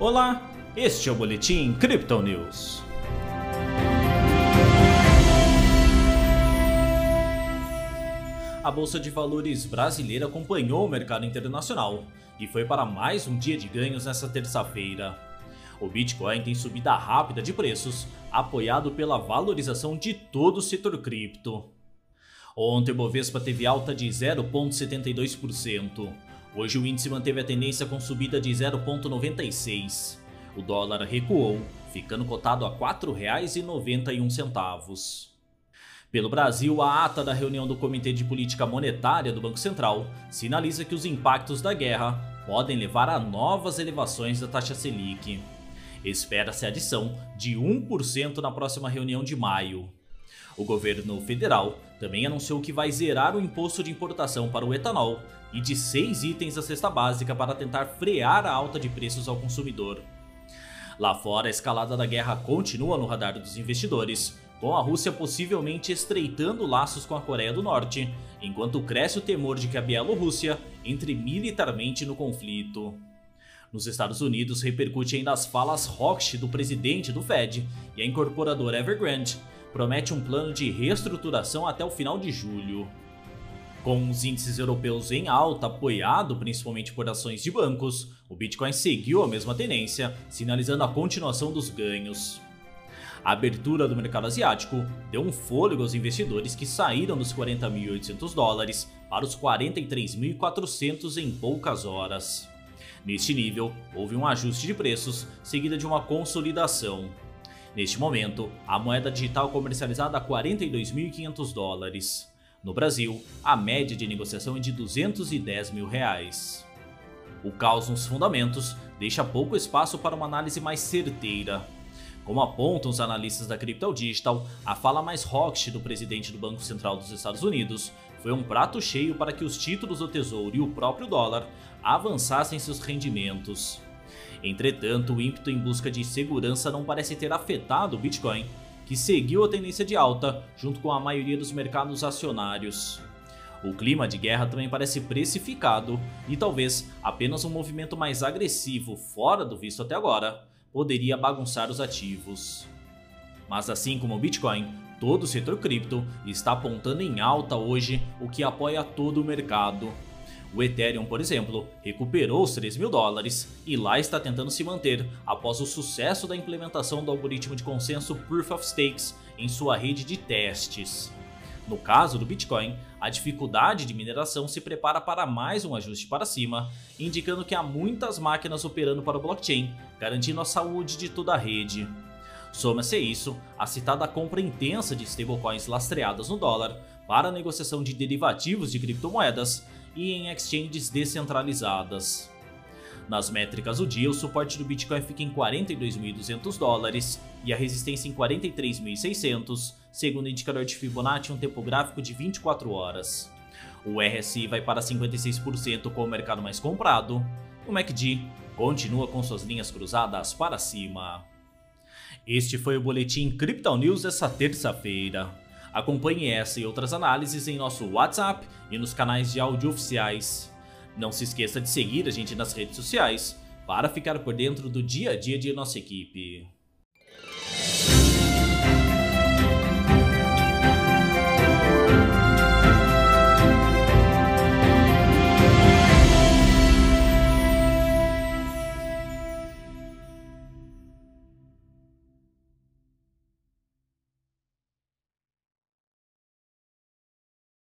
Olá, este é o Boletim Crypto News. A Bolsa de Valores brasileira acompanhou o mercado internacional e foi para mais um dia de ganhos nesta terça-feira. O Bitcoin tem subida rápida de preços, apoiado pela valorização de todo o setor cripto. Ontem o Bovespa teve alta de 0,72%. Hoje o índice manteve a tendência com subida de 0,96. O dólar recuou, ficando cotado a R$ 4,91. Pelo Brasil, a ata da reunião do Comitê de Política Monetária do Banco Central sinaliza que os impactos da guerra podem levar a novas elevações da taxa Selic. Espera-se a adição de 1% na próxima reunião de maio. O governo federal também anunciou que vai zerar o imposto de importação para o etanol e de seis itens da cesta básica para tentar frear a alta de preços ao consumidor. Lá fora, a escalada da guerra continua no radar dos investidores, com a Rússia possivelmente estreitando laços com a Coreia do Norte, enquanto cresce o temor de que a Bielorrússia entre militarmente no conflito. Nos Estados Unidos, repercute ainda as falas hawkish do presidente do Fed e a incorporadora Evergrande promete um plano de reestruturação até o final de julho. Com os índices europeus em alta, apoiado principalmente por ações de bancos, o Bitcoin seguiu a mesma tendência, sinalizando a continuação dos ganhos. A abertura do mercado asiático deu um fôlego aos investidores que saíram dos 40.800 dólares para os 43.400 em poucas horas. Neste nível, houve um ajuste de preços, seguida de uma consolidação. Neste momento, a moeda digital comercializada a 42.500 dólares. No Brasil, a média de negociação é de 210 mil reais. O caos nos fundamentos deixa pouco espaço para uma análise mais certeira. Como apontam os analistas da Crypto Digital, a fala mais hawkish do presidente do Banco Central dos Estados Unidos foi um prato cheio para que os títulos do Tesouro e o próprio dólar avançassem seus rendimentos. Entretanto, o ímpeto em busca de segurança não parece ter afetado o Bitcoin, que seguiu a tendência de alta junto com a maioria dos mercados acionários. O clima de guerra também parece precificado e talvez apenas um movimento mais agressivo fora do visto até agora poderia bagunçar os ativos. Mas assim como o Bitcoin, todo o setor cripto está apontando em alta hoje, o que apoia todo o mercado. O Ethereum, por exemplo, recuperou os 3 mil dólares e lá está tentando se manter após o sucesso da implementação do algoritmo de consenso Proof of Stakes em sua rede de testes. No caso do Bitcoin, a dificuldade de mineração se prepara para mais um ajuste para cima, indicando que há muitas máquinas operando para o blockchain, garantindo a saúde de toda a rede. Soma-se isso a citada compra intensa de stablecoins lastreadas no dólar para a negociação de derivativos de criptomoedas e em exchanges descentralizadas. Nas métricas do dia, o suporte do Bitcoin fica em 42.200 dólares e a resistência em 43.600, segundo o indicador de Fibonacci um tempo gráfico de 24 horas. O RSI vai para 56% com o mercado mais comprado. O MACD continua com suas linhas cruzadas para cima. Este foi o Boletim Crypto News dessa terça-feira. Acompanhe essa e outras análises em nosso WhatsApp e nos canais de áudio oficiais. Não se esqueça de seguir a gente nas redes sociais para ficar por dentro do dia a dia de nossa equipe.